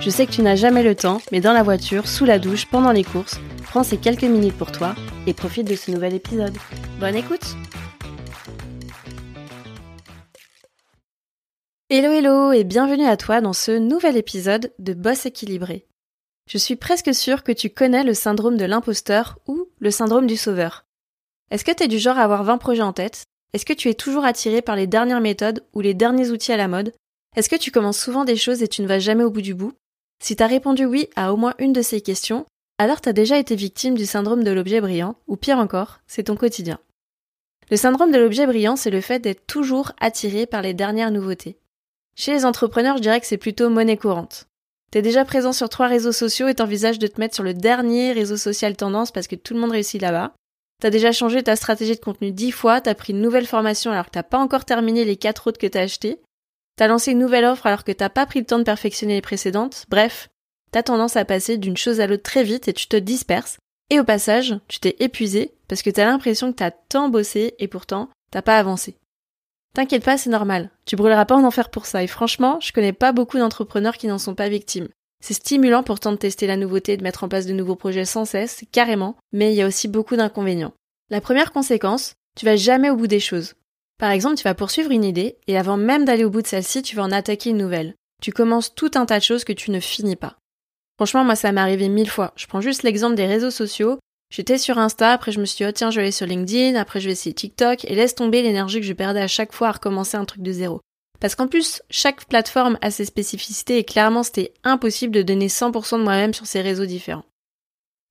Je sais que tu n'as jamais le temps, mais dans la voiture, sous la douche, pendant les courses, prends ces quelques minutes pour toi et profite de ce nouvel épisode. Bonne écoute Hello hello et bienvenue à toi dans ce nouvel épisode de Boss équilibré. Je suis presque sûre que tu connais le syndrome de l'imposteur ou le syndrome du sauveur. Est-ce que tu es du genre à avoir 20 projets en tête? Est-ce que tu es toujours attiré par les dernières méthodes ou les derniers outils à la mode? Est-ce que tu commences souvent des choses et tu ne vas jamais au bout du bout? Si t'as répondu oui à au moins une de ces questions, alors t'as déjà été victime du syndrome de l'objet brillant, ou pire encore, c'est ton quotidien. Le syndrome de l'objet brillant, c'est le fait d'être toujours attiré par les dernières nouveautés. Chez les entrepreneurs, je dirais que c'est plutôt monnaie courante. T'es déjà présent sur trois réseaux sociaux et t'envisages de te mettre sur le dernier réseau social tendance parce que tout le monde réussit là-bas. T'as déjà changé ta stratégie de contenu dix fois, t'as pris une nouvelle formation alors que t'as pas encore terminé les quatre autres que t'as achetées, T'as lancé une nouvelle offre alors que t'as pas pris le temps de perfectionner les précédentes. Bref, t'as tendance à passer d'une chose à l'autre très vite et tu te disperses. Et au passage, tu t'es épuisé parce que t'as l'impression que t'as tant bossé et pourtant t'as pas avancé. T'inquiète pas, c'est normal. Tu brûleras pas en enfer pour ça. Et franchement, je connais pas beaucoup d'entrepreneurs qui n'en sont pas victimes. C'est stimulant pourtant de tester la nouveauté, de mettre en place de nouveaux projets sans cesse, carrément, mais il y a aussi beaucoup d'inconvénients. La première conséquence, tu vas jamais au bout des choses. Par exemple, tu vas poursuivre une idée et avant même d'aller au bout de celle-ci, tu vas en attaquer une nouvelle. Tu commences tout un tas de choses que tu ne finis pas. Franchement, moi, ça m'est arrivé mille fois. Je prends juste l'exemple des réseaux sociaux. J'étais sur Insta, après je me suis dit, oh tiens, je vais aller sur LinkedIn, après je vais essayer TikTok, et laisse tomber l'énergie que je perdais à chaque fois à recommencer un truc de zéro. Parce qu'en plus, chaque plateforme a ses spécificités et clairement c'était impossible de donner 100% de moi-même sur ces réseaux différents.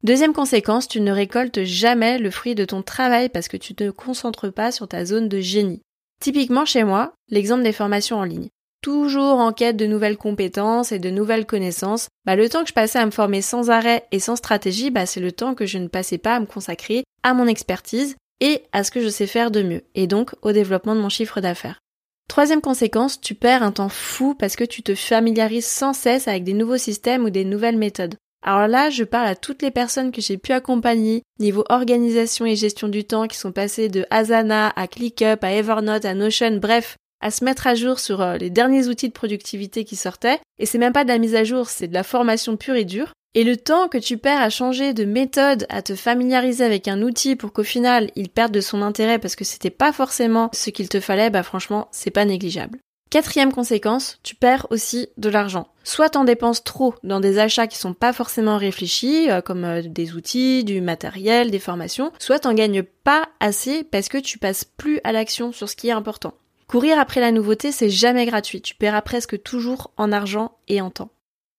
Deuxième conséquence, tu ne récoltes jamais le fruit de ton travail parce que tu ne te concentres pas sur ta zone de génie. Typiquement chez moi, l'exemple des formations en ligne. Toujours en quête de nouvelles compétences et de nouvelles connaissances, bah le temps que je passais à me former sans arrêt et sans stratégie, bah c'est le temps que je ne passais pas à me consacrer à mon expertise et à ce que je sais faire de mieux, et donc au développement de mon chiffre d'affaires. Troisième conséquence, tu perds un temps fou parce que tu te familiarises sans cesse avec des nouveaux systèmes ou des nouvelles méthodes. Alors là, je parle à toutes les personnes que j'ai pu accompagner niveau organisation et gestion du temps qui sont passées de Asana à ClickUp à Evernote à Notion, bref, à se mettre à jour sur euh, les derniers outils de productivité qui sortaient. Et c'est même pas de la mise à jour, c'est de la formation pure et dure. Et le temps que tu perds à changer de méthode, à te familiariser avec un outil pour qu'au final il perde de son intérêt parce que c'était pas forcément ce qu'il te fallait, bah franchement, c'est pas négligeable. Quatrième conséquence, tu perds aussi de l'argent. Soit t'en dépenses trop dans des achats qui sont pas forcément réfléchis, euh, comme euh, des outils, du matériel, des formations, soit t'en gagnes pas assez parce que tu passes plus à l'action sur ce qui est important. Courir après la nouveauté, c'est jamais gratuit. Tu paieras presque toujours en argent et en temps.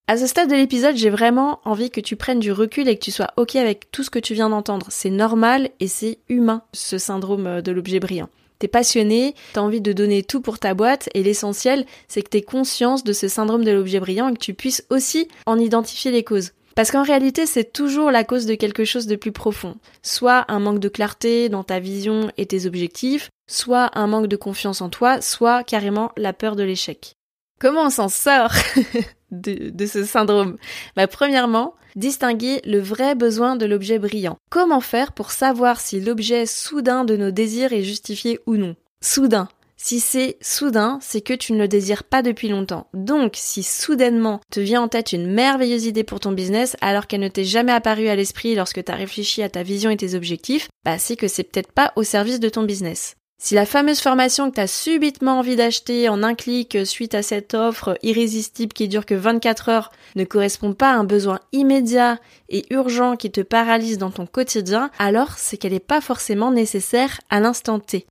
À ce stade de l'épisode, j'ai vraiment envie que tu prennes du recul et que tu sois ok avec tout ce que tu viens d'entendre. C'est normal et c'est humain, ce syndrome euh, de l'objet brillant. T'es passionné, t'as envie de donner tout pour ta boîte et l'essentiel, c'est que t'aies conscience de ce syndrome de l'objet brillant et que tu puisses aussi en identifier les causes. Parce qu'en réalité, c'est toujours la cause de quelque chose de plus profond. Soit un manque de clarté dans ta vision et tes objectifs, soit un manque de confiance en toi, soit carrément la peur de l'échec. Comment on s'en sort? de, ce syndrome bah, Premièrement, distinguer le vrai besoin de l'objet brillant. Comment faire pour savoir si l'objet soudain de nos désirs est justifié ou non? Soudain. Si c'est soudain, c'est que tu ne le désires pas depuis longtemps. Donc, si soudainement te vient en tête une merveilleuse idée pour ton business alors qu'elle ne t'est jamais apparue à l'esprit lorsque tu as réfléchi à ta vision et tes objectifs, bah c'est que c'est peut-être pas au service de ton business. Si la fameuse formation que tu as subitement envie d'acheter en un clic suite à cette offre irrésistible qui dure que 24 heures ne correspond pas à un besoin immédiat et urgent qui te paralyse dans ton quotidien, alors c'est qu'elle n'est pas forcément nécessaire à l'instant T.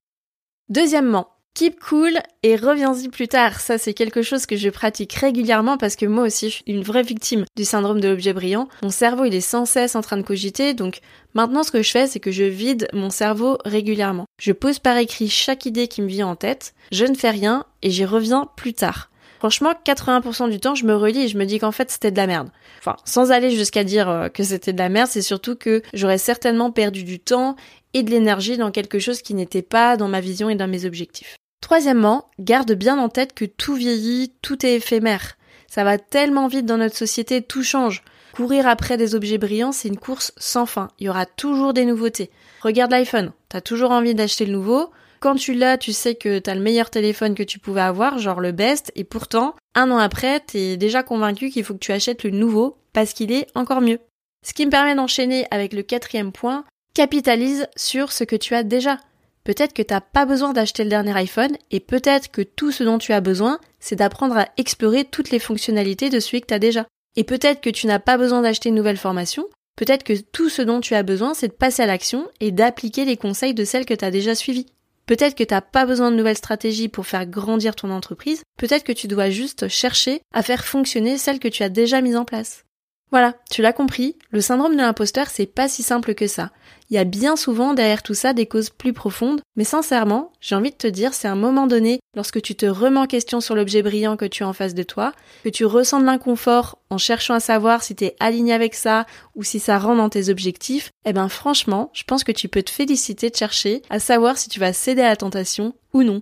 Deuxièmement, Keep cool et reviens-y plus tard. Ça, c'est quelque chose que je pratique régulièrement parce que moi aussi, je suis une vraie victime du syndrome de l'objet brillant. Mon cerveau, il est sans cesse en train de cogiter. Donc, maintenant, ce que je fais, c'est que je vide mon cerveau régulièrement. Je pose par écrit chaque idée qui me vient en tête. Je ne fais rien et j'y reviens plus tard. Franchement, 80% du temps, je me relis et je me dis qu'en fait, c'était de la merde. Enfin, sans aller jusqu'à dire euh, que c'était de la merde, c'est surtout que j'aurais certainement perdu du temps et de l'énergie dans quelque chose qui n'était pas dans ma vision et dans mes objectifs. Troisièmement, garde bien en tête que tout vieillit, tout est éphémère. Ça va tellement vite dans notre société, tout change. Courir après des objets brillants, c'est une course sans fin. Il y aura toujours des nouveautés. Regarde l'iPhone. T'as toujours envie d'acheter le nouveau. Quand tu l'as, tu sais que t'as le meilleur téléphone que tu pouvais avoir, genre le best, et pourtant, un an après, t'es déjà convaincu qu'il faut que tu achètes le nouveau parce qu'il est encore mieux. Ce qui me permet d'enchaîner avec le quatrième point, capitalise sur ce que tu as déjà. Peut-être que t'as pas besoin d'acheter le dernier iPhone et peut-être que tout ce dont tu as besoin, c'est d'apprendre à explorer toutes les fonctionnalités de celui que t'as déjà. Et peut-être que tu n'as pas besoin d'acheter une nouvelle formation, peut-être que tout ce dont tu as besoin, c'est de passer à l'action et d'appliquer les conseils de celles que tu as déjà suivies. Peut-être que tu n'as pas besoin de nouvelles stratégies pour faire grandir ton entreprise, peut-être que tu dois juste chercher à faire fonctionner celles que tu as déjà mises en place. Voilà, tu l'as compris, le syndrome de l'imposteur, c'est pas si simple que ça. Il y a bien souvent derrière tout ça des causes plus profondes, mais sincèrement, j'ai envie de te dire, c'est un moment donné, lorsque tu te remets en question sur l'objet brillant que tu as en face de toi, que tu ressens de l'inconfort en cherchant à savoir si t'es aligné avec ça ou si ça rentre dans tes objectifs, eh ben franchement, je pense que tu peux te féliciter de chercher à savoir si tu vas céder à la tentation ou non.